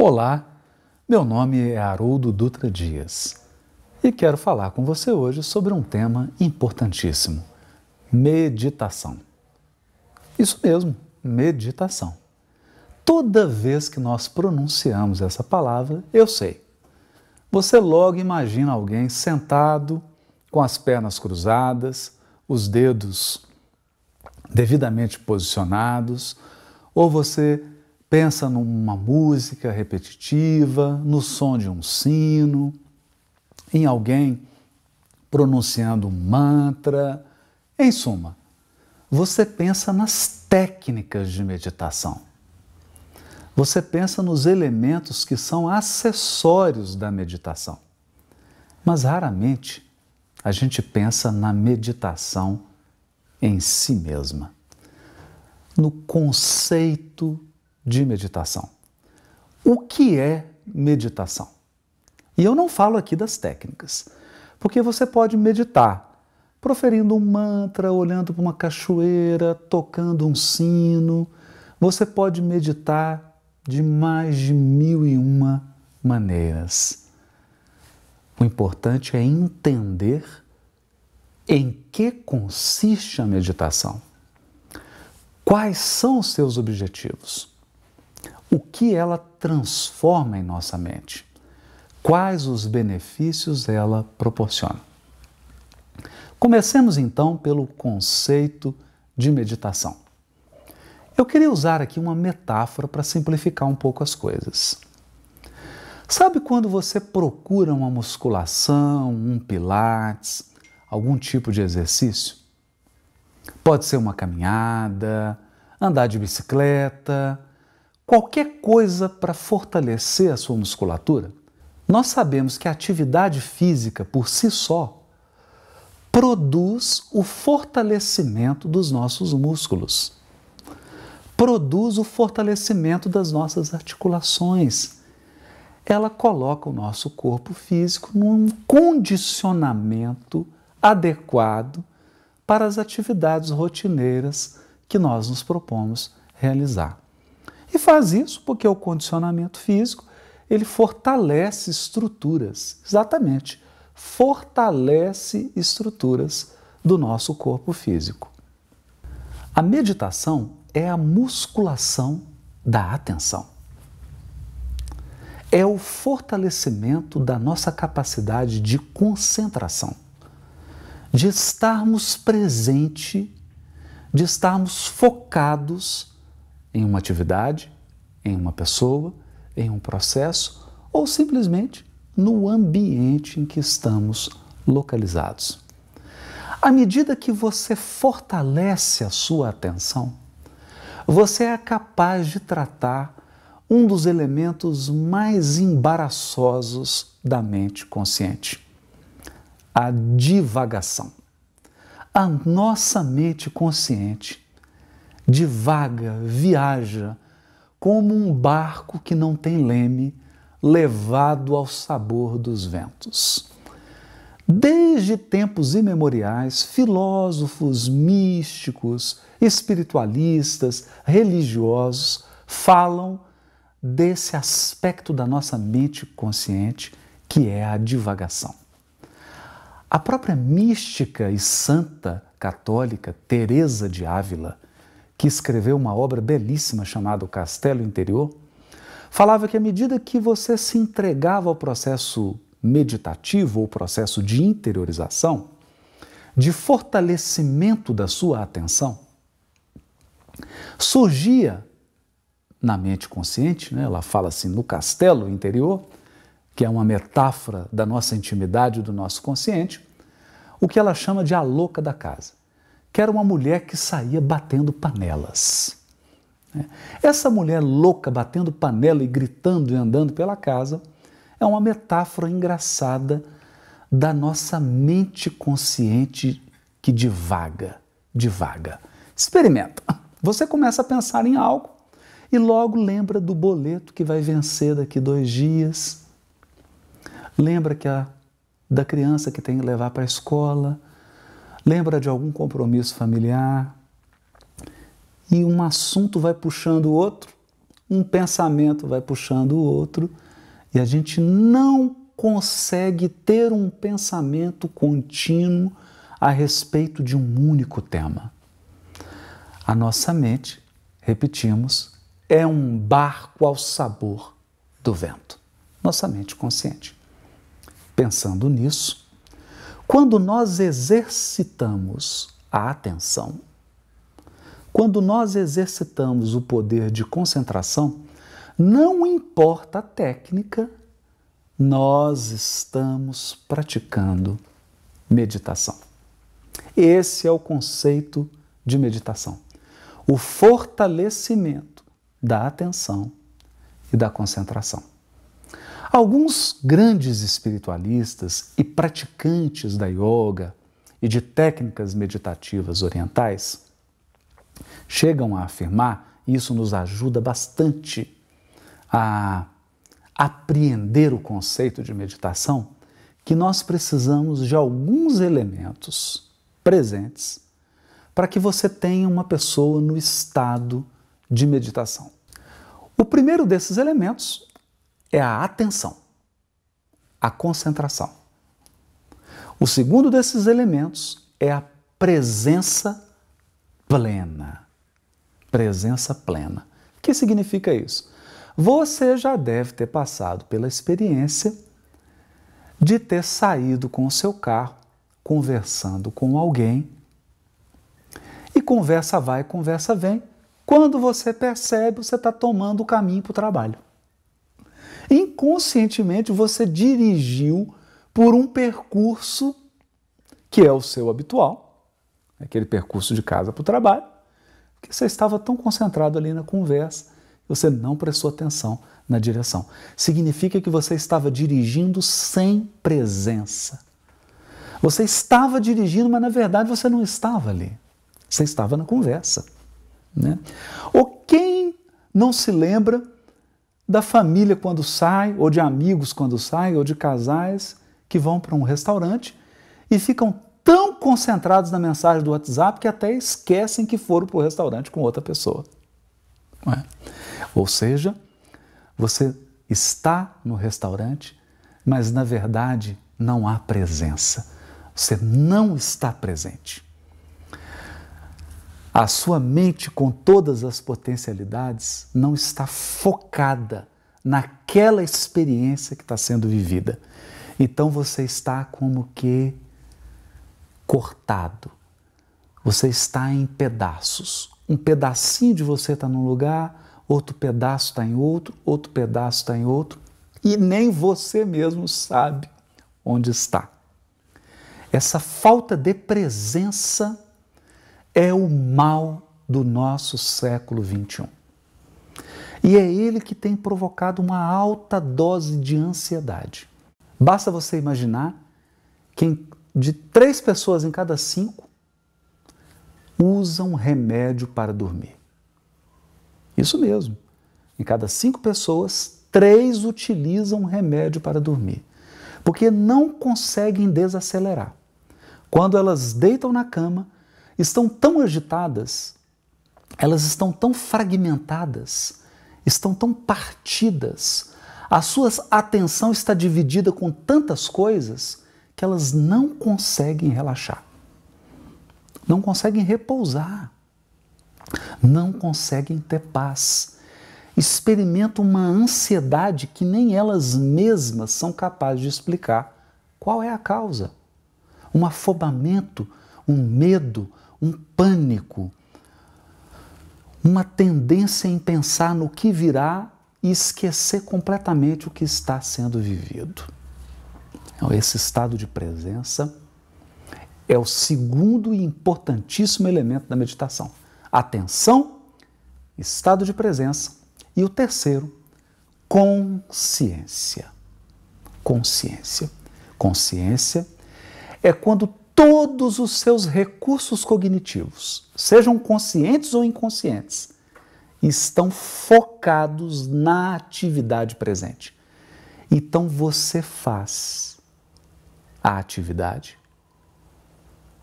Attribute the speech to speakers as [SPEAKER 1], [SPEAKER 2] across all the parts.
[SPEAKER 1] Olá, meu nome é Haroldo Dutra Dias e quero falar com você hoje sobre um tema importantíssimo: meditação. Isso mesmo, meditação. Toda vez que nós pronunciamos essa palavra, eu sei. Você logo imagina alguém sentado, com as pernas cruzadas, os dedos devidamente posicionados, ou você pensa numa música repetitiva, no som de um sino, em alguém pronunciando um mantra. Em suma, você pensa nas técnicas de meditação. Você pensa nos elementos que são acessórios da meditação. Mas raramente a gente pensa na meditação em si mesma, no conceito de meditação. O que é meditação? E eu não falo aqui das técnicas, porque você pode meditar proferindo um mantra, olhando para uma cachoeira, tocando um sino. Você pode meditar de mais de mil e uma maneiras. O importante é entender em que consiste a meditação. Quais são os seus objetivos? O que ela transforma em nossa mente, quais os benefícios ela proporciona. Comecemos então pelo conceito de meditação. Eu queria usar aqui uma metáfora para simplificar um pouco as coisas. Sabe quando você procura uma musculação, um pilates, algum tipo de exercício? Pode ser uma caminhada, andar de bicicleta, qualquer coisa para fortalecer a sua musculatura, nós sabemos que a atividade física por si só produz o fortalecimento dos nossos músculos, produz o fortalecimento das nossas articulações. Ela coloca o nosso corpo físico num condicionamento adequado para as atividades rotineiras que nós nos propomos realizar. E faz isso porque o condicionamento físico ele fortalece estruturas, exatamente, fortalece estruturas do nosso corpo físico. A meditação é a musculação da atenção. É o fortalecimento da nossa capacidade de concentração, de estarmos presente, de estarmos focados em uma atividade, em uma pessoa, em um processo ou simplesmente no ambiente em que estamos localizados. À medida que você fortalece a sua atenção, você é capaz de tratar um dos elementos mais embaraçosos da mente consciente: a divagação. A nossa mente consciente divaga, viaja, como um barco que não tem leme, levado ao sabor dos ventos. Desde tempos imemoriais, filósofos, místicos, espiritualistas, religiosos falam desse aspecto da nossa mente consciente que é a divagação. A própria mística e santa católica Teresa de Ávila que escreveu uma obra belíssima chamada O Castelo Interior, falava que à medida que você se entregava ao processo meditativo ou processo de interiorização, de fortalecimento da sua atenção, surgia na mente consciente, né, ela fala assim, no castelo interior, que é uma metáfora da nossa intimidade, do nosso consciente, o que ela chama de a louca da casa que era uma mulher que saía batendo panelas. Né? Essa mulher louca batendo panela e gritando e andando pela casa é uma metáfora engraçada da nossa mente consciente que divaga, divaga. Experimenta. Você começa a pensar em algo e logo lembra do boleto que vai vencer daqui dois dias. Lembra que a, da criança que tem que levar para a escola lembra de algum compromisso familiar e um assunto vai puxando o outro, um pensamento vai puxando o outro e a gente não consegue ter um pensamento contínuo a respeito de um único tema. A nossa mente, repetimos, é um barco ao sabor do vento. Nossa mente consciente. Pensando nisso, quando nós exercitamos a atenção, quando nós exercitamos o poder de concentração, não importa a técnica, nós estamos praticando meditação. Esse é o conceito de meditação. O fortalecimento da atenção e da concentração. Alguns grandes espiritualistas e praticantes da yoga e de técnicas meditativas orientais chegam a afirmar, e isso nos ajuda bastante a apreender o conceito de meditação, que nós precisamos de alguns elementos presentes para que você tenha uma pessoa no estado de meditação. O primeiro desses elementos é a atenção, a concentração. O segundo desses elementos é a presença plena. Presença plena. O que significa isso? Você já deve ter passado pela experiência de ter saído com o seu carro, conversando com alguém, e conversa vai, conversa vem. Quando você percebe, você está tomando o caminho para o trabalho. Inconscientemente você dirigiu por um percurso que é o seu habitual, aquele percurso de casa para o trabalho, porque você estava tão concentrado ali na conversa, você não prestou atenção na direção. Significa que você estava dirigindo sem presença. Você estava dirigindo, mas na verdade você não estava ali. Você estava na conversa. Né? Ou quem não se lembra da família quando sai, ou de amigos quando saem, ou de casais que vão para um restaurante e ficam tão concentrados na mensagem do WhatsApp que até esquecem que foram para o restaurante com outra pessoa. É? Ou seja, você está no restaurante, mas na verdade não há presença. Você não está presente. A sua mente, com todas as potencialidades, não está focada naquela experiência que está sendo vivida. Então você está como que cortado. Você está em pedaços. Um pedacinho de você está num lugar, outro pedaço está em outro, outro pedaço está em outro, e nem você mesmo sabe onde está. Essa falta de presença é o mal do nosso século XXI. E é ele que tem provocado uma alta dose de ansiedade. Basta você imaginar que de três pessoas em cada cinco usam remédio para dormir. Isso mesmo. Em cada cinco pessoas, três utilizam remédio para dormir. Porque não conseguem desacelerar. Quando elas deitam na cama, estão tão agitadas, elas estão tão fragmentadas, estão tão partidas, a sua atenção está dividida com tantas coisas que elas não conseguem relaxar, não conseguem repousar, não conseguem ter paz. Experimentam uma ansiedade que nem elas mesmas são capazes de explicar qual é a causa. Um afobamento, um medo, um pânico, uma tendência em pensar no que virá e esquecer completamente o que está sendo vivido. Então, esse estado de presença é o segundo e importantíssimo elemento da meditação. Atenção, estado de presença. E o terceiro, consciência. Consciência. Consciência é quando todos os seus recursos cognitivos, sejam conscientes ou inconscientes, estão focados na atividade presente. Então você faz a atividade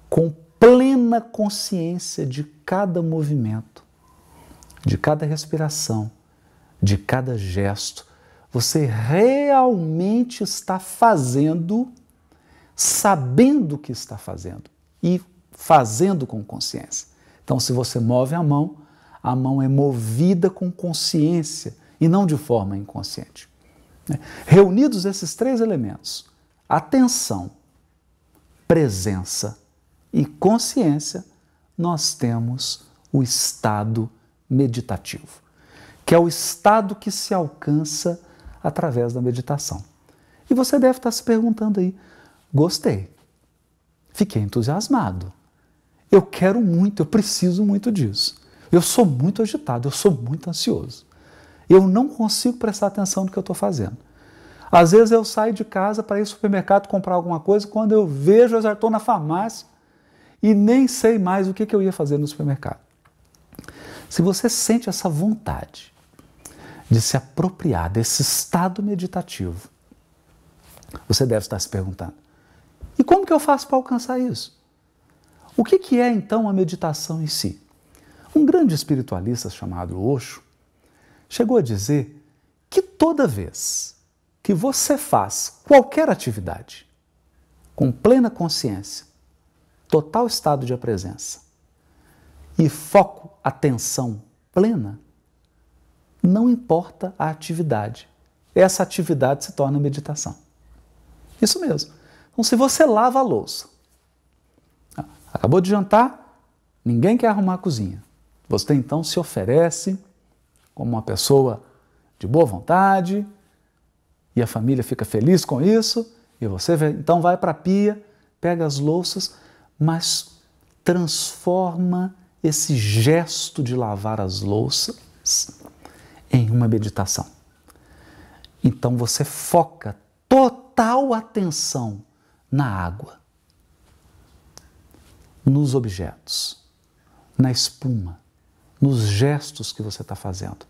[SPEAKER 1] com plena consciência de cada movimento, de cada respiração, de cada gesto, você realmente está fazendo, sabendo o que está fazendo e fazendo com consciência. Então, se você move a mão, a mão é movida com consciência e não de forma inconsciente. Né? Reunidos esses três elementos, atenção, presença e consciência, nós temos o estado meditativo, que é o estado que se alcança através da meditação. E você deve estar se perguntando aí: gostei, fiquei entusiasmado, eu quero muito, eu preciso muito disso. Eu sou muito agitado, eu sou muito ansioso. Eu não consigo prestar atenção no que eu estou fazendo. Às vezes eu saio de casa para ir ao supermercado comprar alguma coisa, quando eu vejo, eu já estou na farmácia e nem sei mais o que, que eu ia fazer no supermercado. Se você sente essa vontade de se apropriar desse estado meditativo, você deve estar se perguntando: e como que eu faço para alcançar isso? O que, que é então a meditação em si? Um grande espiritualista chamado Osho chegou a dizer que toda vez que você faz qualquer atividade com plena consciência, total estado de presença e foco, atenção plena, não importa a atividade, essa atividade se torna meditação. Isso mesmo. Então, se você lava a louça, acabou de jantar, ninguém quer arrumar a cozinha. Você então se oferece como uma pessoa de boa vontade e a família fica feliz com isso e você então vai para a pia, pega as louças, mas transforma esse gesto de lavar as louças em uma meditação. Então você foca total atenção na água, nos objetos, na espuma, nos gestos que você está fazendo.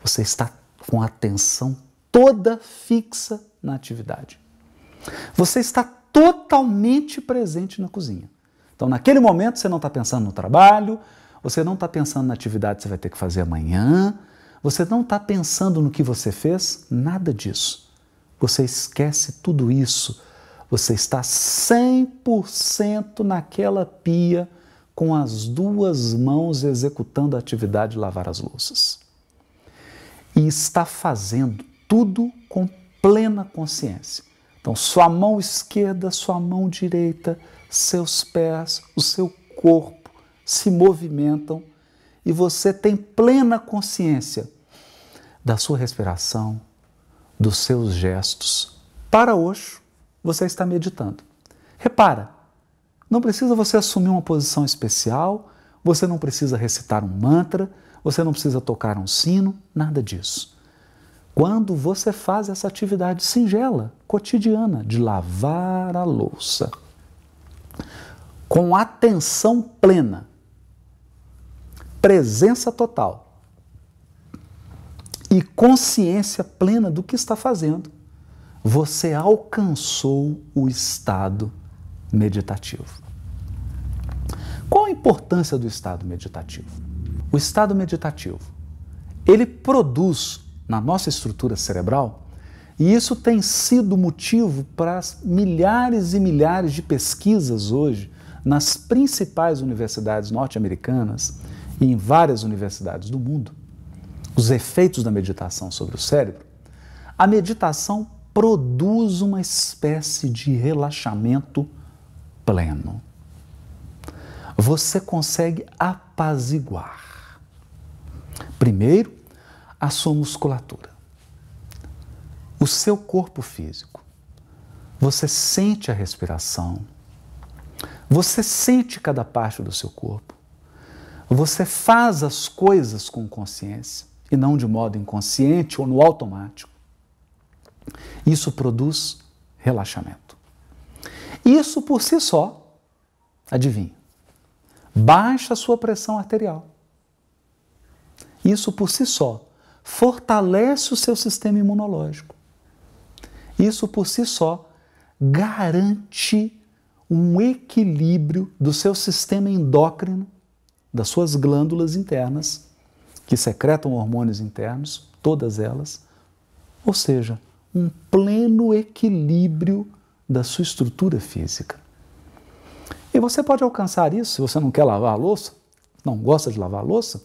[SPEAKER 1] Você está com a atenção toda fixa na atividade. Você está totalmente presente na cozinha. Então, naquele momento, você não está pensando no trabalho, você não está pensando na atividade que você vai ter que fazer amanhã, você não está pensando no que você fez, nada disso. Você esquece tudo isso. Você está 100% naquela pia com as duas mãos executando a atividade de lavar as louças. E está fazendo tudo com plena consciência. Então, sua mão esquerda, sua mão direita, seus pés, o seu corpo se movimentam e você tem plena consciência da sua respiração, dos seus gestos. Para hoje, você está meditando. Repara, não precisa você assumir uma posição especial, você não precisa recitar um mantra, você não precisa tocar um sino, nada disso. Quando você faz essa atividade singela, cotidiana, de lavar a louça, com atenção plena, presença total e consciência plena do que está fazendo, você alcançou o estado meditativo. Qual a importância do estado meditativo? O estado meditativo, ele produz na nossa estrutura cerebral, e isso tem sido motivo para milhares e milhares de pesquisas hoje nas principais universidades norte-americanas e em várias universidades do mundo, os efeitos da meditação sobre o cérebro. A meditação produz uma espécie de relaxamento pleno. Você consegue apaziguar. Primeiro, a sua musculatura, o seu corpo físico. Você sente a respiração, você sente cada parte do seu corpo. Você faz as coisas com consciência e não de modo inconsciente ou no automático. Isso produz relaxamento. Isso por si só, adivinha, baixa a sua pressão arterial. Isso por si só fortalece o seu sistema imunológico. Isso por si só garante um equilíbrio do seu sistema endócrino, das suas glândulas internas, que secretam hormônios internos, todas elas, ou seja, um pleno equilíbrio da sua estrutura física. E você pode alcançar isso se você não quer lavar a louça, não gosta de lavar a louça,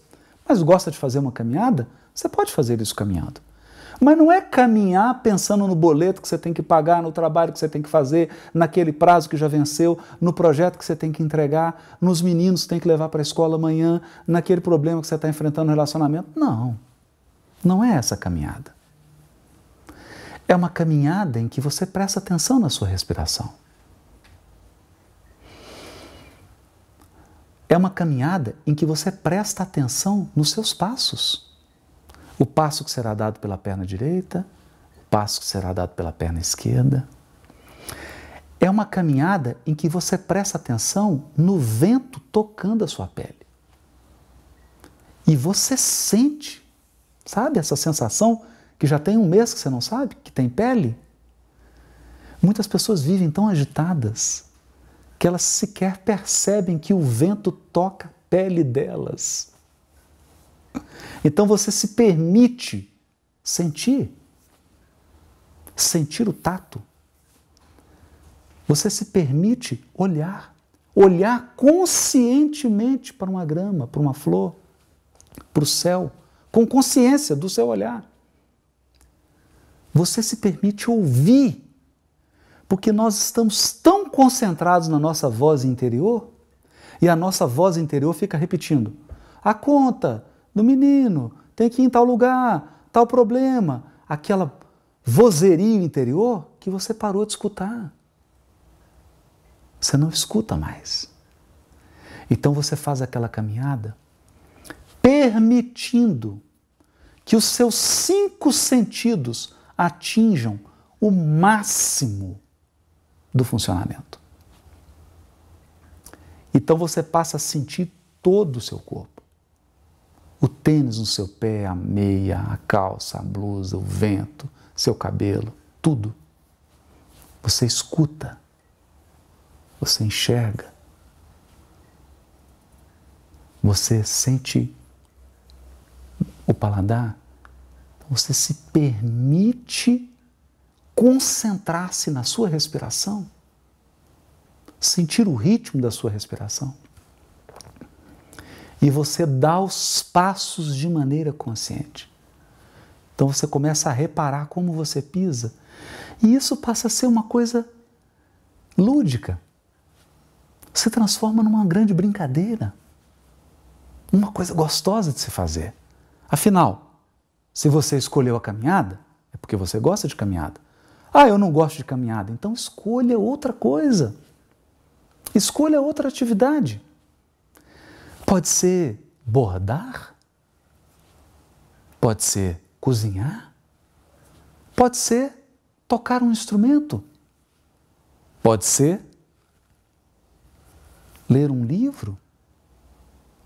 [SPEAKER 1] mas gosta de fazer uma caminhada, você pode fazer isso caminhando. Mas não é caminhar pensando no boleto que você tem que pagar, no trabalho que você tem que fazer, naquele prazo que já venceu, no projeto que você tem que entregar, nos meninos que tem que levar para a escola amanhã, naquele problema que você está enfrentando no relacionamento. Não, não é essa caminhada. É uma caminhada em que você presta atenção na sua respiração. É uma caminhada em que você presta atenção nos seus passos. O passo que será dado pela perna direita, o passo que será dado pela perna esquerda. É uma caminhada em que você presta atenção no vento tocando a sua pele. E você sente, sabe, essa sensação que já tem um mês que você não sabe, que tem pele? Muitas pessoas vivem tão agitadas que elas sequer percebem que o vento toca a pele delas. Então você se permite sentir, sentir o tato. Você se permite olhar, olhar conscientemente para uma grama, para uma flor, para o céu, com consciência do seu olhar. Você se permite ouvir porque nós estamos tão concentrados na nossa voz interior e a nossa voz interior fica repetindo: a conta do menino tem que ir em tal lugar, tal problema, aquela vozerio interior que você parou de escutar. Você não escuta mais. Então você faz aquela caminhada permitindo que os seus cinco sentidos atinjam o máximo do funcionamento. Então você passa a sentir todo o seu corpo. O tênis no seu pé, a meia, a calça, a blusa, o vento, seu cabelo, tudo. Você escuta, você enxerga, você sente o paladar, você se permite concentrar-se na sua respiração, sentir o ritmo da sua respiração. E você dá os passos de maneira consciente. Então você começa a reparar como você pisa. E isso passa a ser uma coisa lúdica. Se transforma numa grande brincadeira. Uma coisa gostosa de se fazer. Afinal, se você escolheu a caminhada, é porque você gosta de caminhada. Ah, eu não gosto de caminhada. Então escolha outra coisa. Escolha outra atividade. Pode ser bordar, pode ser cozinhar, pode ser tocar um instrumento, pode ser ler um livro,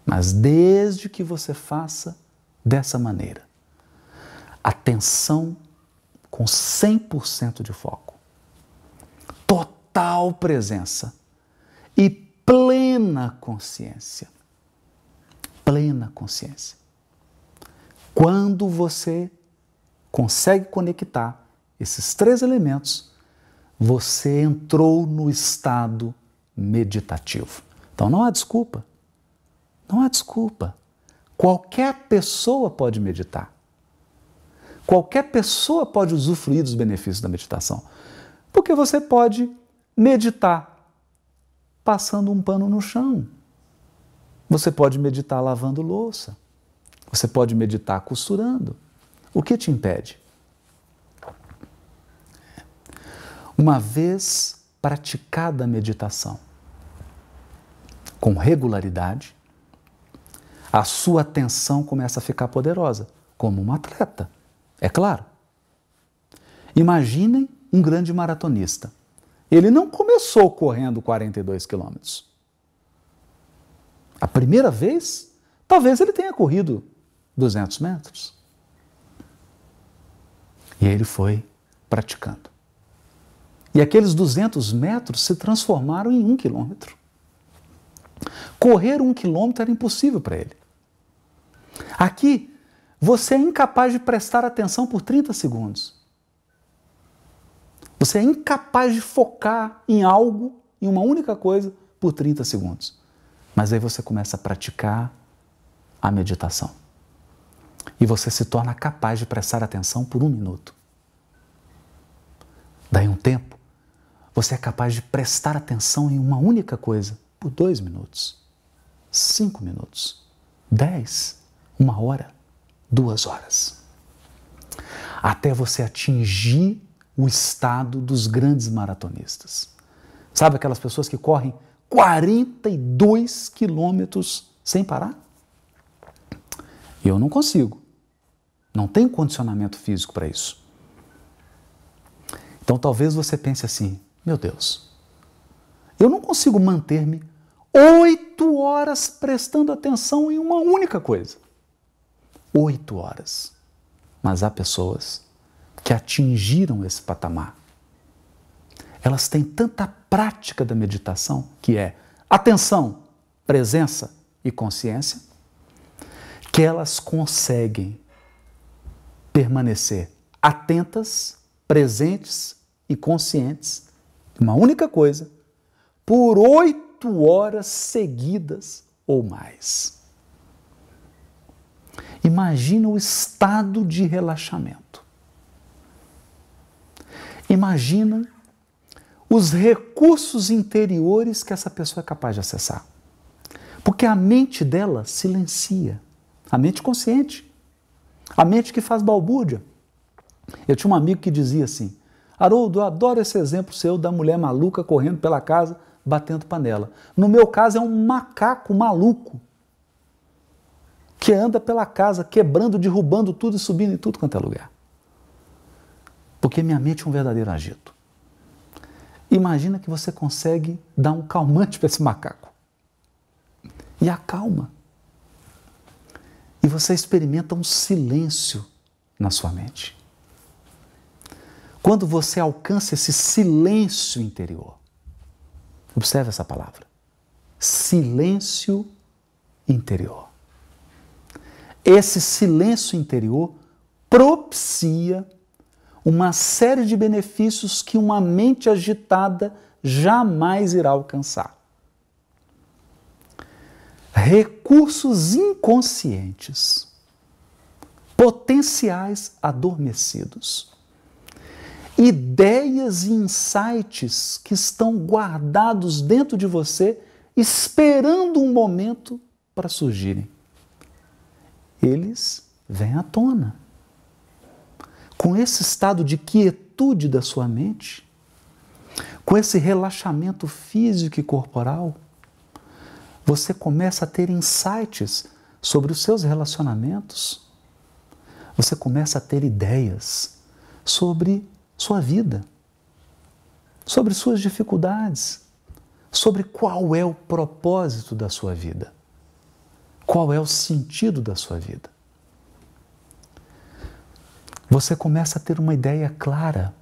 [SPEAKER 1] mas desde que você faça dessa maneira. Atenção com 100% de foco, total presença e plena consciência. Plena consciência. Quando você consegue conectar esses três elementos, você entrou no estado meditativo. Então não há desculpa. Não há desculpa. Qualquer pessoa pode meditar. Qualquer pessoa pode usufruir dos benefícios da meditação. Porque você pode meditar passando um pano no chão. Você pode meditar lavando louça. Você pode meditar costurando. O que te impede? Uma vez praticada a meditação com regularidade, a sua atenção começa a ficar poderosa, como um atleta. É claro. Imaginem um grande maratonista. Ele não começou correndo 42 quilômetros. A primeira vez, talvez ele tenha corrido 200 metros. E ele foi praticando. E aqueles 200 metros se transformaram em um quilômetro. Correr um quilômetro era impossível para ele. Aqui, você é incapaz de prestar atenção por 30 segundos. Você é incapaz de focar em algo, em uma única coisa, por 30 segundos. Mas aí você começa a praticar a meditação. E você se torna capaz de prestar atenção por um minuto. Daí um tempo, você é capaz de prestar atenção em uma única coisa por dois minutos, cinco minutos, dez, uma hora, duas horas. Até você atingir o estado dos grandes maratonistas. Sabe aquelas pessoas que correm 42 quilômetros sem parar? Eu não consigo. Não tenho condicionamento físico para isso. Então talvez você pense assim: meu Deus, eu não consigo manter-me oito horas prestando atenção em uma única coisa. Oito horas. Mas há pessoas que atingiram esse patamar. Elas têm tanta prática da meditação, que é atenção, presença e consciência, que elas conseguem permanecer atentas, presentes e conscientes uma única coisa por oito horas seguidas ou mais. Imagina o estado de relaxamento. Imagina os recursos interiores que essa pessoa é capaz de acessar. Porque a mente dela silencia, a mente consciente, a mente que faz balbúrdia. Eu tinha um amigo que dizia assim: Haroldo, eu adoro esse exemplo seu da mulher maluca correndo pela casa batendo panela. No meu caso, é um macaco maluco que anda pela casa quebrando, derrubando tudo e subindo em tudo quanto é lugar. Porque minha mente é um verdadeiro agito. Imagina que você consegue dar um calmante para esse macaco. E acalma. E você experimenta um silêncio na sua mente. Quando você alcança esse silêncio interior, observe essa palavra: silêncio interior. Esse silêncio interior propicia uma série de benefícios que uma mente agitada jamais irá alcançar. Recursos inconscientes, potenciais adormecidos ideias e insights que estão guardados dentro de você, esperando um momento para surgirem. Eles vêm à tona. Com esse estado de quietude da sua mente, com esse relaxamento físico e corporal, você começa a ter insights sobre os seus relacionamentos. Você começa a ter ideias sobre sua vida, sobre suas dificuldades, sobre qual é o propósito da sua vida, qual é o sentido da sua vida. Você começa a ter uma ideia clara.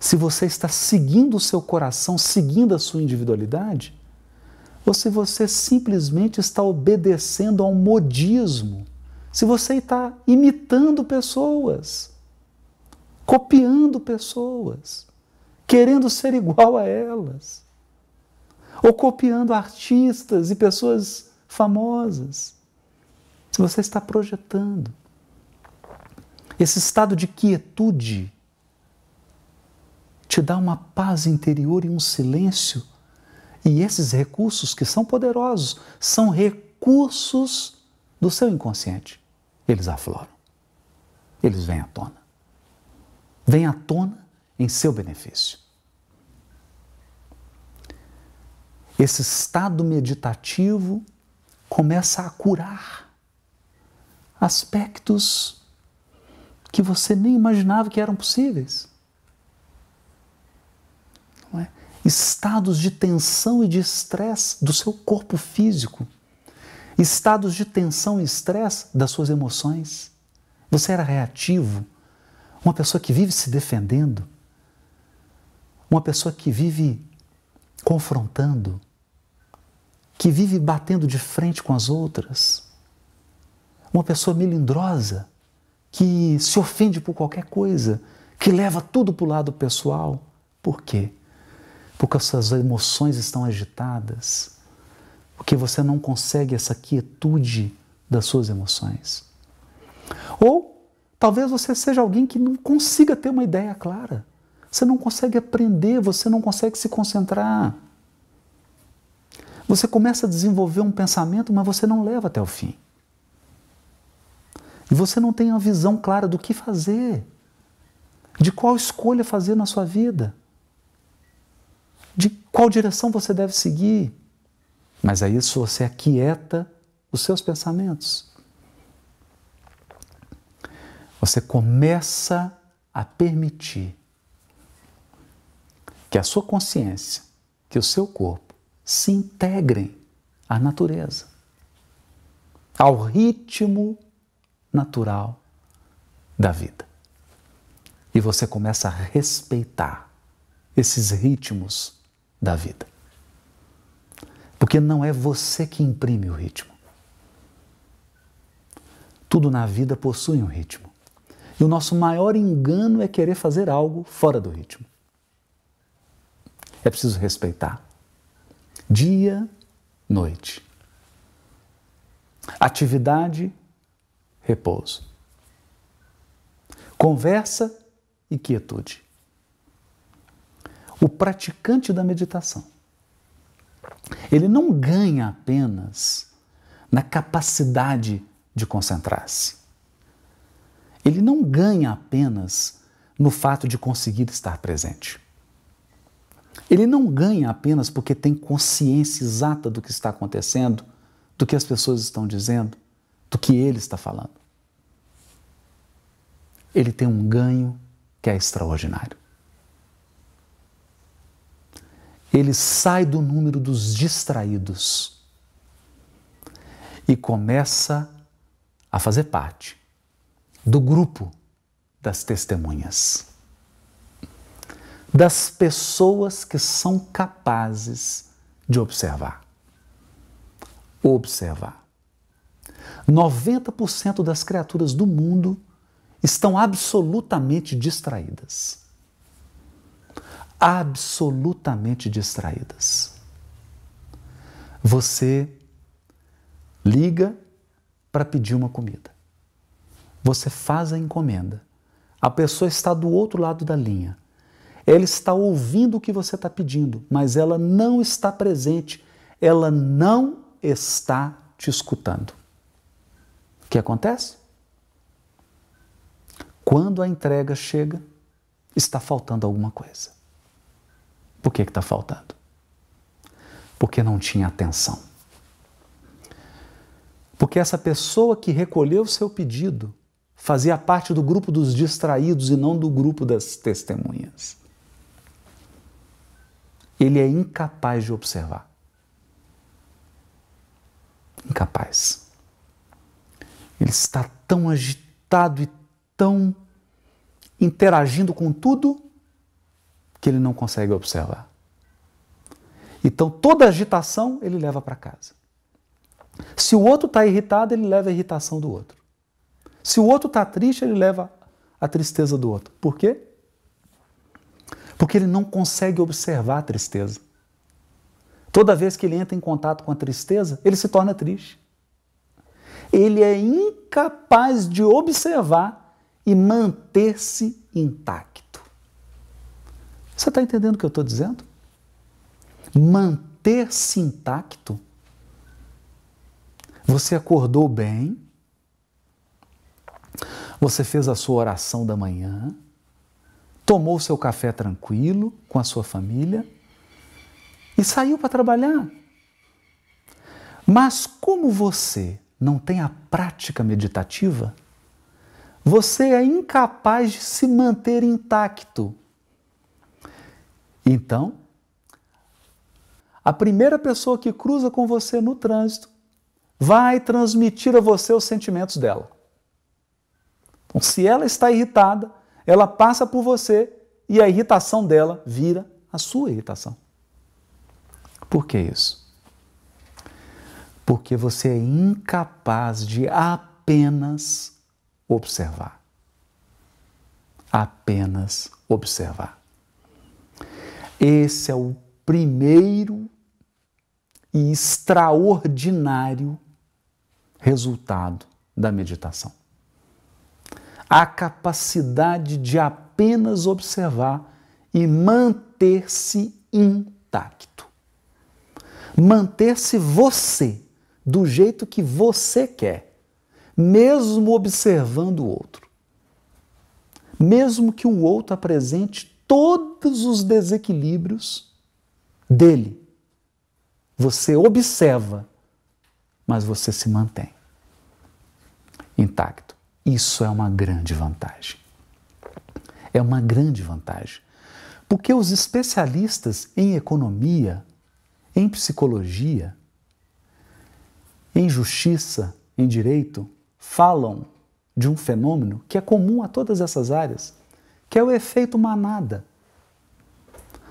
[SPEAKER 1] Se você está seguindo o seu coração, seguindo a sua individualidade, ou se você simplesmente está obedecendo a um modismo, se você está imitando pessoas copiando pessoas, querendo ser igual a elas, ou copiando artistas e pessoas famosas. Se você está projetando esse estado de quietude, te dá uma paz interior e um silêncio. E esses recursos, que são poderosos, são recursos do seu inconsciente. Eles afloram, eles vêm à tona vem à tona em seu benefício. Esse estado meditativo começa a curar aspectos que você nem imaginava que eram possíveis. É? Estados de tensão e de estresse do seu corpo físico, estados de tensão e estresse das suas emoções. Você era reativo, uma pessoa que vive se defendendo, uma pessoa que vive confrontando, que vive batendo de frente com as outras, uma pessoa melindrosa, que se ofende por qualquer coisa, que leva tudo para o lado pessoal. Por quê? Porque as suas emoções estão agitadas, porque você não consegue essa quietude das suas emoções. Ou talvez você seja alguém que não consiga ter uma ideia clara. Você não consegue aprender, você não consegue se concentrar. Você começa a desenvolver um pensamento, mas você não leva até o fim. E você não tem a visão clara do que fazer, de qual escolha fazer na sua vida, de qual direção você deve seguir. Mas aí isso você aquieta os seus pensamentos. Você começa a permitir que a sua consciência, que o seu corpo se integrem à natureza, ao ritmo natural da vida. E você começa a respeitar esses ritmos da vida. Porque não é você que imprime o ritmo. Tudo na vida possui um ritmo. E o nosso maior engano é querer fazer algo fora do ritmo. É preciso respeitar. Dia, noite. Atividade, repouso. Conversa e quietude. O praticante da meditação, ele não ganha apenas na capacidade de concentrar-se. Ele não ganha apenas no fato de conseguir estar presente. Ele não ganha apenas porque tem consciência exata do que está acontecendo, do que as pessoas estão dizendo, do que ele está falando. Ele tem um ganho que é extraordinário. Ele sai do número dos distraídos e começa a fazer parte do grupo das testemunhas das pessoas que são capazes de observar. Observar. 90% das criaturas do mundo estão absolutamente distraídas. Absolutamente distraídas. Você liga para pedir uma comida. Você faz a encomenda. A pessoa está do outro lado da linha ela está ouvindo o que você está pedindo, mas ela não está presente, ela não está te escutando. O que acontece? Quando a entrega chega, está faltando alguma coisa. Por que está faltando? Porque não tinha atenção. Porque essa pessoa que recolheu o seu pedido fazia parte do grupo dos distraídos e não do grupo das testemunhas ele é incapaz de observar. Incapaz. Ele está tão agitado e tão interagindo com tudo que ele não consegue observar. Então, toda agitação ele leva para casa. Se o outro está irritado, ele leva a irritação do outro. Se o outro está triste, ele leva a tristeza do outro. Por quê? Porque ele não consegue observar a tristeza. Toda vez que ele entra em contato com a tristeza, ele se torna triste. Ele é incapaz de observar e manter-se intacto. Você está entendendo o que eu estou dizendo? Manter-se intacto. Você acordou bem, você fez a sua oração da manhã, tomou seu café tranquilo com a sua família e saiu para trabalhar. Mas como você não tem a prática meditativa, você é incapaz de se manter intacto. Então, a primeira pessoa que cruza com você no trânsito vai transmitir a você os sentimentos dela. Então, se ela está irritada, ela passa por você e a irritação dela vira a sua irritação. Por que isso? Porque você é incapaz de apenas observar. Apenas observar. Esse é o primeiro e extraordinário resultado da meditação. A capacidade de apenas observar e manter-se intacto. Manter-se você do jeito que você quer, mesmo observando o outro. Mesmo que o outro apresente todos os desequilíbrios dele. Você observa, mas você se mantém intacto. Isso é uma grande vantagem. É uma grande vantagem. Porque os especialistas em economia, em psicologia, em justiça, em direito, falam de um fenômeno que é comum a todas essas áreas, que é o efeito manada.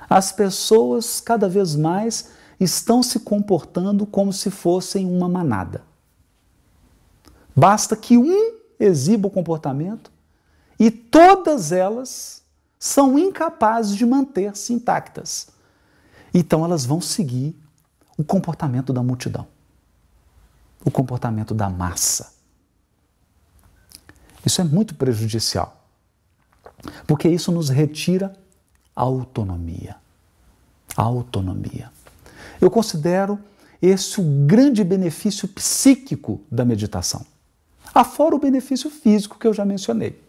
[SPEAKER 1] As pessoas cada vez mais estão se comportando como se fossem uma manada. Basta que um exiba o comportamento e todas elas são incapazes de manter-se intactas. Então elas vão seguir o comportamento da multidão, o comportamento da massa. Isso é muito prejudicial, porque isso nos retira a autonomia. A autonomia. Eu considero esse o grande benefício psíquico da meditação. Afora o benefício físico que eu já mencionei.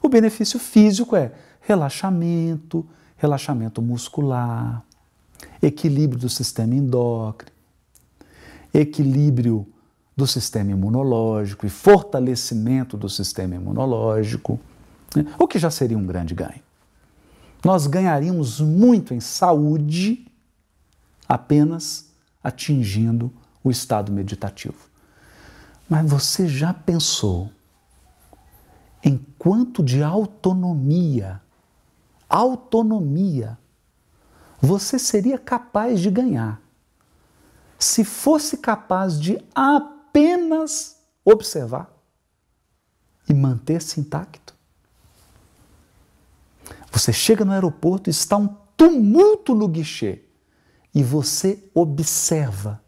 [SPEAKER 1] O benefício físico é relaxamento, relaxamento muscular, equilíbrio do sistema endócrino, equilíbrio do sistema imunológico e fortalecimento do sistema imunológico, né? o que já seria um grande ganho. Nós ganharíamos muito em saúde apenas atingindo o estado meditativo. Mas você já pensou em quanto de autonomia autonomia você seria capaz de ganhar se fosse capaz de apenas observar e manter-se intacto. Você chega no aeroporto e está um tumulto no guichê e você observa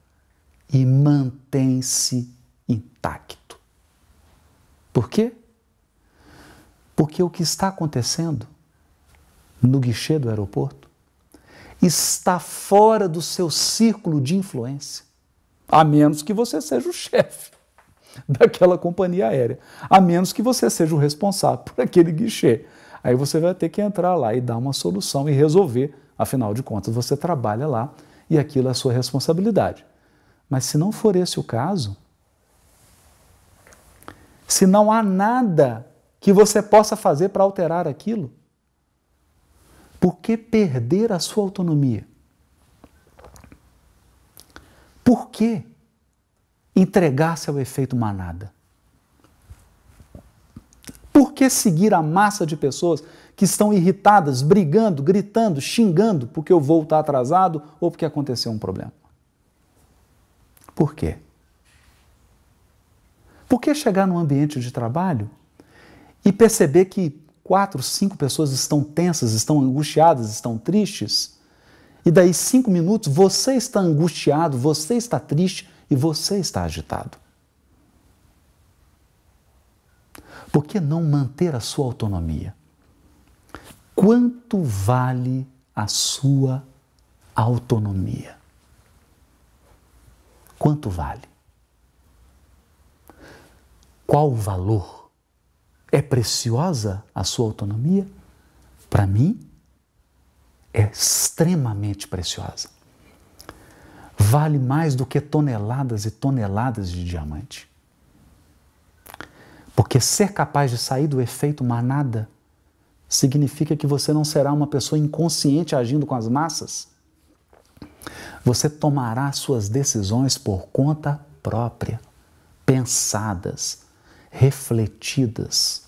[SPEAKER 1] e mantém-se intacto. Por quê? Porque o que está acontecendo no guichê do aeroporto está fora do seu círculo de influência, a menos que você seja o chefe daquela companhia aérea, a menos que você seja o responsável por aquele guichê. Aí você vai ter que entrar lá e dar uma solução e resolver, afinal de contas você trabalha lá e aquilo é a sua responsabilidade. Mas se não for esse o caso, se não há nada que você possa fazer para alterar aquilo, por que perder a sua autonomia? Por que entregar-se ao efeito manada? Por que seguir a massa de pessoas que estão irritadas, brigando, gritando, xingando porque o voo está atrasado ou porque aconteceu um problema? Por quê? Por que chegar num ambiente de trabalho e perceber que quatro, cinco pessoas estão tensas, estão angustiadas, estão tristes, e daí cinco minutos você está angustiado, você está triste e você está agitado. Por que não manter a sua autonomia? Quanto vale a sua autonomia? Quanto vale? Qual o valor? É preciosa a sua autonomia? Para mim, é extremamente preciosa. Vale mais do que toneladas e toneladas de diamante. Porque ser capaz de sair do efeito manada significa que você não será uma pessoa inconsciente agindo com as massas. Você tomará suas decisões por conta própria, pensadas, refletidas,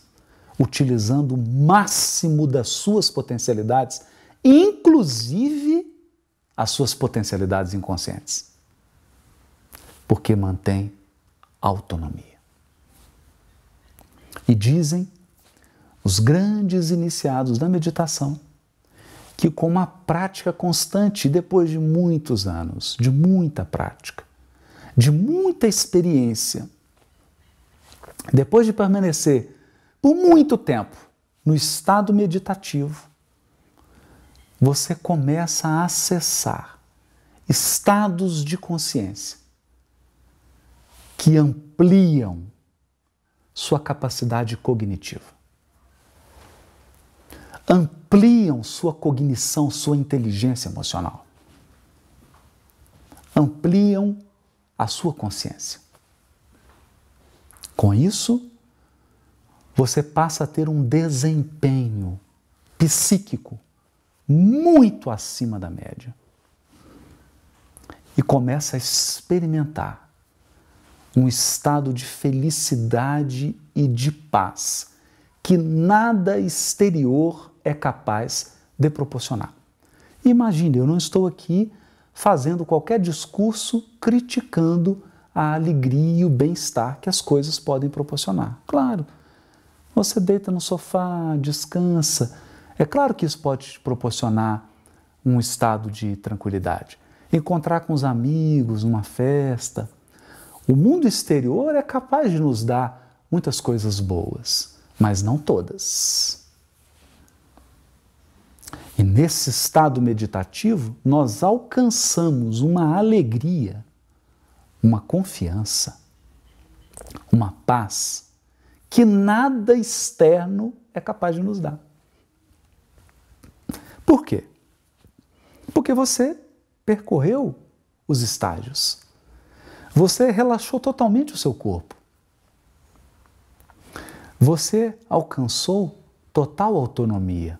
[SPEAKER 1] utilizando o máximo das suas potencialidades, inclusive as suas potencialidades inconscientes. Porque mantém autonomia. E dizem os grandes iniciados da meditação que, com uma prática constante, depois de muitos anos, de muita prática, de muita experiência, depois de permanecer por muito tempo no estado meditativo, você começa a acessar estados de consciência que ampliam sua capacidade cognitiva. Ampliam sua cognição, sua inteligência emocional. Ampliam a sua consciência. Com isso, você passa a ter um desempenho psíquico muito acima da média e começa a experimentar um estado de felicidade e de paz que nada exterior é capaz de proporcionar. Imagine, eu não estou aqui fazendo qualquer discurso criticando a alegria e o bem-estar que as coisas podem proporcionar. Claro, você deita no sofá, descansa. É claro que isso pode te proporcionar um estado de tranquilidade. Encontrar com os amigos, uma festa. O mundo exterior é capaz de nos dar muitas coisas boas, mas não todas. E nesse estado meditativo, nós alcançamos uma alegria uma confiança, uma paz que nada externo é capaz de nos dar. Por quê? Porque você percorreu os estágios. Você relaxou totalmente o seu corpo. Você alcançou total autonomia.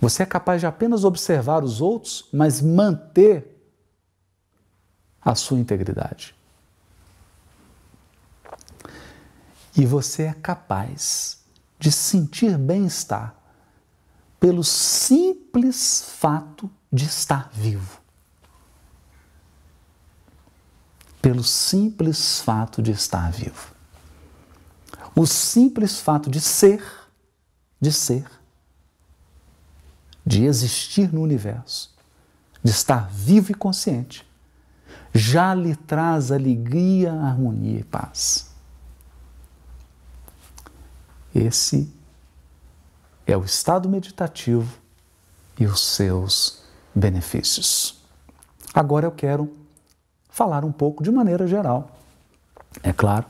[SPEAKER 1] Você é capaz de apenas observar os outros, mas manter a sua integridade. E você é capaz de sentir bem-estar pelo simples fato de estar vivo. Pelo simples fato de estar vivo. O simples fato de ser, de ser, de existir no universo, de estar vivo e consciente, já lhe traz alegria, harmonia e paz. Esse é o estado meditativo e os seus benefícios. Agora eu quero falar um pouco de maneira geral, é claro,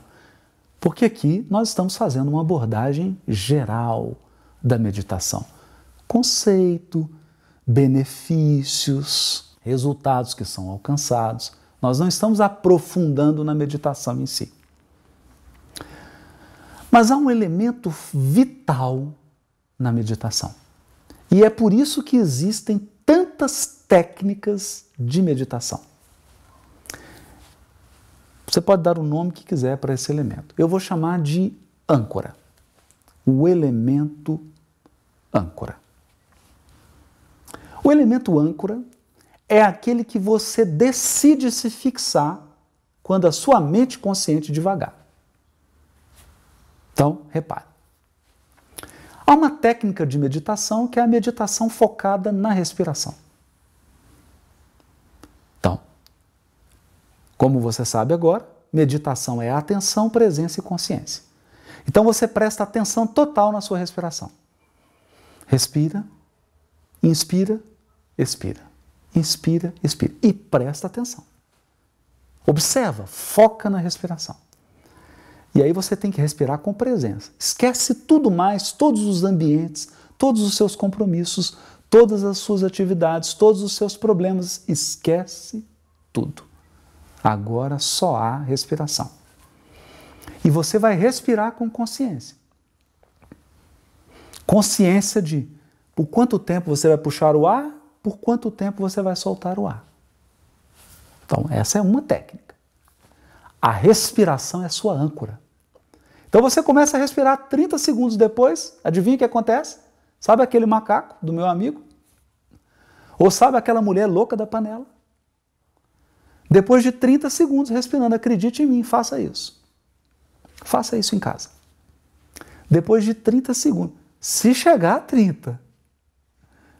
[SPEAKER 1] porque aqui nós estamos fazendo uma abordagem geral da meditação. Conceito, benefícios, resultados que são alcançados. Nós não estamos aprofundando na meditação em si. Mas há um elemento vital na meditação. E é por isso que existem tantas técnicas de meditação. Você pode dar o nome que quiser para esse elemento. Eu vou chamar de âncora. O elemento âncora. O elemento âncora é aquele que você decide se fixar quando a sua mente consciente devagar. Então, repare. Há uma técnica de meditação que é a meditação focada na respiração. Então, como você sabe agora, meditação é atenção, presença e consciência. Então você presta atenção total na sua respiração. Respira, inspira, expira. Inspira, expira. E presta atenção. Observa, foca na respiração. E aí você tem que respirar com presença. Esquece tudo mais, todos os ambientes, todos os seus compromissos, todas as suas atividades, todos os seus problemas. Esquece tudo. Agora só há respiração. E você vai respirar com consciência. Consciência de por quanto tempo você vai puxar o ar por quanto tempo você vai soltar o ar. Então, essa é uma técnica. A respiração é sua âncora. Então você começa a respirar 30 segundos depois, adivinha o que acontece? Sabe aquele macaco do meu amigo? Ou sabe aquela mulher louca da panela? Depois de 30 segundos respirando, acredite em mim, faça isso. Faça isso em casa. Depois de 30 segundos, se chegar a 30,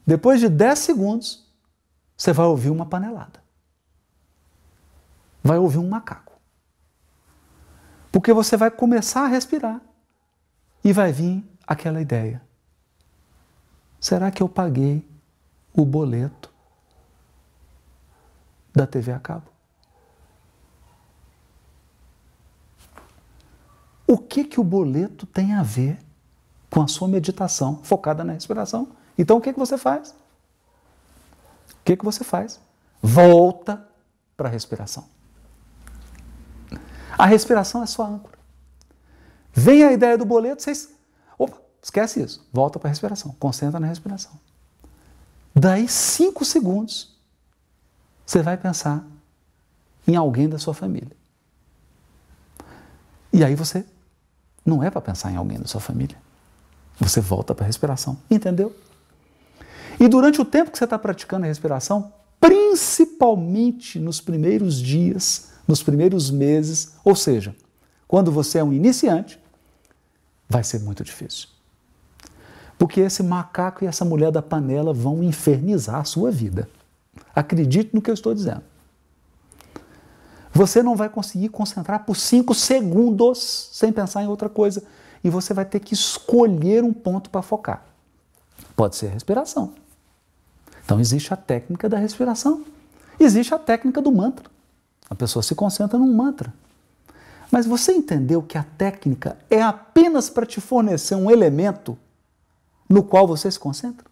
[SPEAKER 1] depois de 10 segundos, você vai ouvir uma panelada. Vai ouvir um macaco. Porque você vai começar a respirar e vai vir aquela ideia: será que eu paguei o boleto da TV a cabo? O que que o boleto tem a ver com a sua meditação focada na respiração? Então o que que você faz? O que que você faz? Volta para a respiração. A respiração é sua âncora. Vem a ideia do boleto, vocês. Opa, esquece isso. Volta para a respiração. Concentra na respiração. Daí, cinco segundos, você vai pensar em alguém da sua família. E aí você não é para pensar em alguém da sua família. Você volta para a respiração. Entendeu? E durante o tempo que você está praticando a respiração, principalmente nos primeiros dias, nos primeiros meses, ou seja, quando você é um iniciante, vai ser muito difícil. Porque esse macaco e essa mulher da panela vão infernizar a sua vida. Acredite no que eu estou dizendo. Você não vai conseguir concentrar por cinco segundos sem pensar em outra coisa. E você vai ter que escolher um ponto para focar. Pode ser a respiração. Então existe a técnica da respiração. Existe a técnica do mantra. A pessoa se concentra num mantra. Mas você entendeu que a técnica é apenas para te fornecer um elemento no qual você se concentra?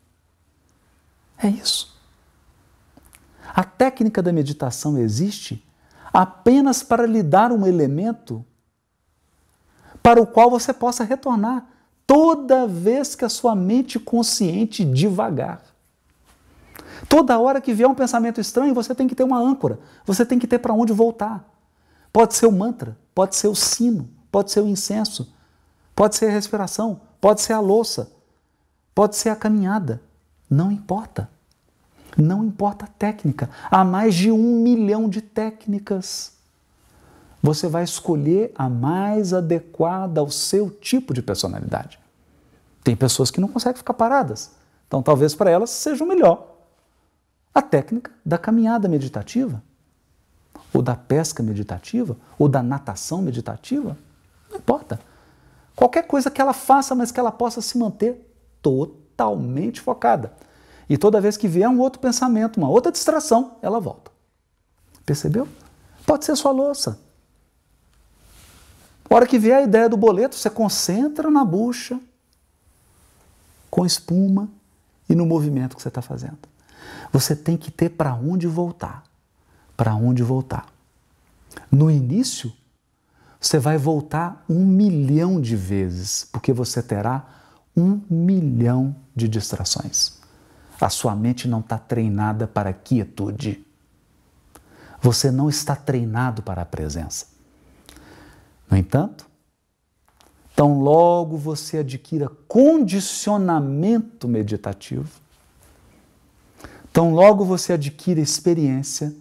[SPEAKER 1] É isso. A técnica da meditação existe apenas para lhe dar um elemento para o qual você possa retornar toda vez que a sua mente consciente divagar. Toda hora que vier um pensamento estranho, você tem que ter uma âncora, você tem que ter para onde voltar. Pode ser o mantra, pode ser o sino, pode ser o incenso, pode ser a respiração, pode ser a louça, pode ser a caminhada. Não importa. Não importa a técnica. Há mais de um milhão de técnicas. Você vai escolher a mais adequada ao seu tipo de personalidade. Tem pessoas que não conseguem ficar paradas. Então, talvez para elas seja o melhor a técnica da caminhada meditativa, ou da pesca meditativa, ou da natação meditativa, não importa. Qualquer coisa que ela faça, mas que ela possa se manter totalmente focada. E toda vez que vier um outro pensamento, uma outra distração, ela volta. Percebeu? Pode ser sua louça. A hora que vier a ideia do boleto, você concentra na bucha, com espuma e no movimento que você está fazendo. Você tem que ter para onde voltar. Para onde voltar. No início, você vai voltar um milhão de vezes, porque você terá um milhão de distrações. A sua mente não está treinada para a quietude. Você não está treinado para a presença. No entanto, tão logo você adquira condicionamento meditativo, então, logo você adquire experiência,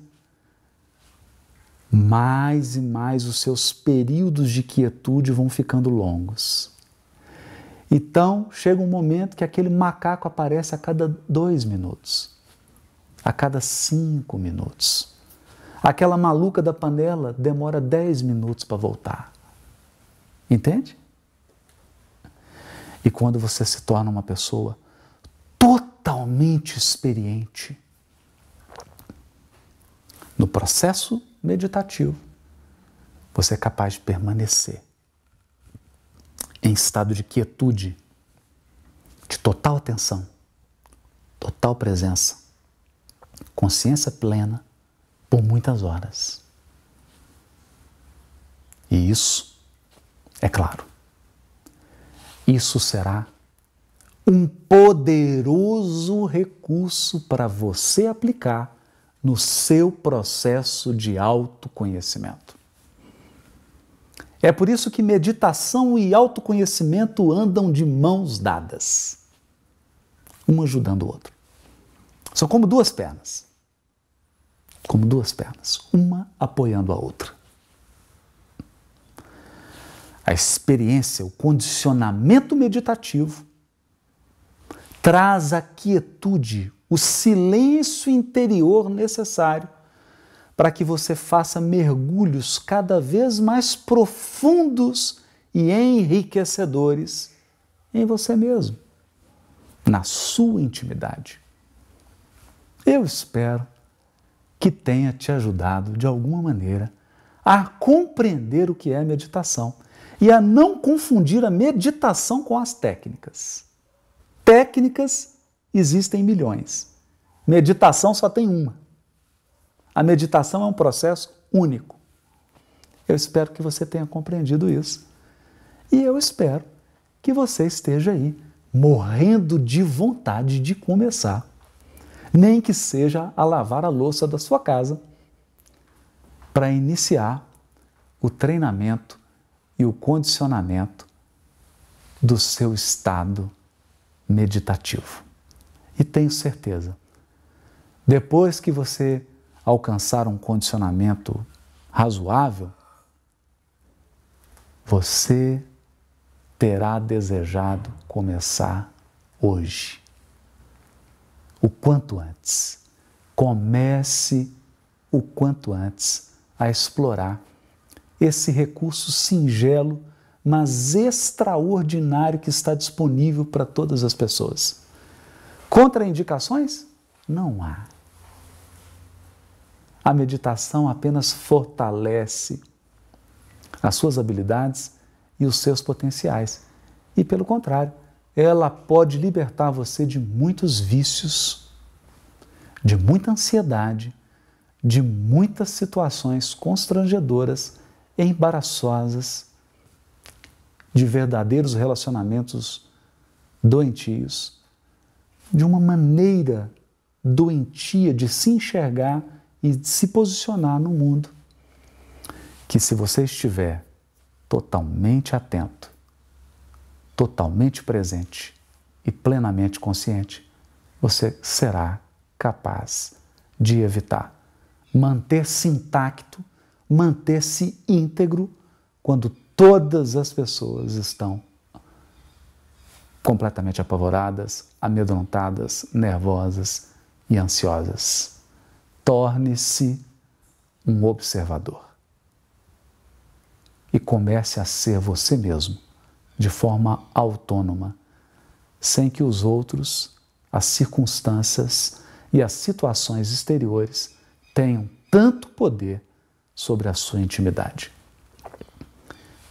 [SPEAKER 1] mais e mais os seus períodos de quietude vão ficando longos. Então, chega um momento que aquele macaco aparece a cada dois minutos, a cada cinco minutos. Aquela maluca da panela demora dez minutos para voltar. Entende? E quando você se torna uma pessoa totalmente experiente no processo meditativo, você é capaz de permanecer em estado de quietude, de total atenção, total presença, consciência plena por muitas horas. E isso, é claro, isso será um poderoso recurso para você aplicar no seu processo de autoconhecimento. É por isso que meditação e autoconhecimento andam de mãos dadas, um ajudando o outro. São como duas pernas. Como duas pernas, uma apoiando a outra. a experiência, o condicionamento meditativo, traz a quietude, o silêncio interior necessário para que você faça mergulhos cada vez mais profundos e enriquecedores em você mesmo, na sua intimidade. Eu espero que tenha te ajudado de alguma maneira a compreender o que é meditação e a não confundir a meditação com as técnicas. Técnicas existem milhões. Meditação só tem uma. A meditação é um processo único. Eu espero que você tenha compreendido isso. E eu espero que você esteja aí morrendo de vontade de começar. Nem que seja a lavar a louça da sua casa para iniciar o treinamento e o condicionamento do seu estado meditativo. E tenho certeza, depois que você alcançar um condicionamento razoável, você terá desejado começar hoje. O quanto antes. Comece o quanto antes a explorar esse recurso singelo, mas extraordinário que está disponível para todas as pessoas. Contraindicações? Não há. A meditação apenas fortalece as suas habilidades e os seus potenciais. E, pelo contrário, ela pode libertar você de muitos vícios, de muita ansiedade, de muitas situações constrangedoras, embaraçosas, de verdadeiros relacionamentos doentios, de uma maneira doentia de se enxergar e de se posicionar no mundo. Que se você estiver totalmente atento, totalmente presente e plenamente consciente, você será capaz de evitar manter-se intacto, manter-se íntegro quando todas as pessoas estão completamente apavoradas, amedrontadas, nervosas e ansiosas. Torne-se um observador e comece a ser você mesmo de forma autônoma, sem que os outros, as circunstâncias e as situações exteriores tenham tanto poder sobre a sua intimidade.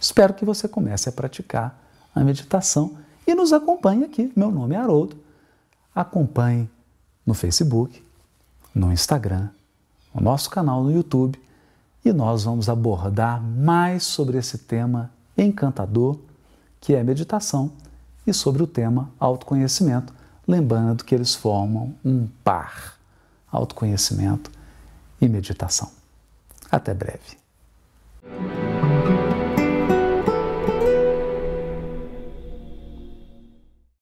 [SPEAKER 1] Espero que você comece a praticar a meditação e nos acompanhe aqui. Meu nome é Haroldo. Acompanhe no Facebook, no Instagram, no nosso canal no YouTube e nós vamos abordar mais sobre esse tema encantador que é meditação e sobre o tema autoconhecimento, lembrando que eles formam um par. Autoconhecimento e meditação. Até breve.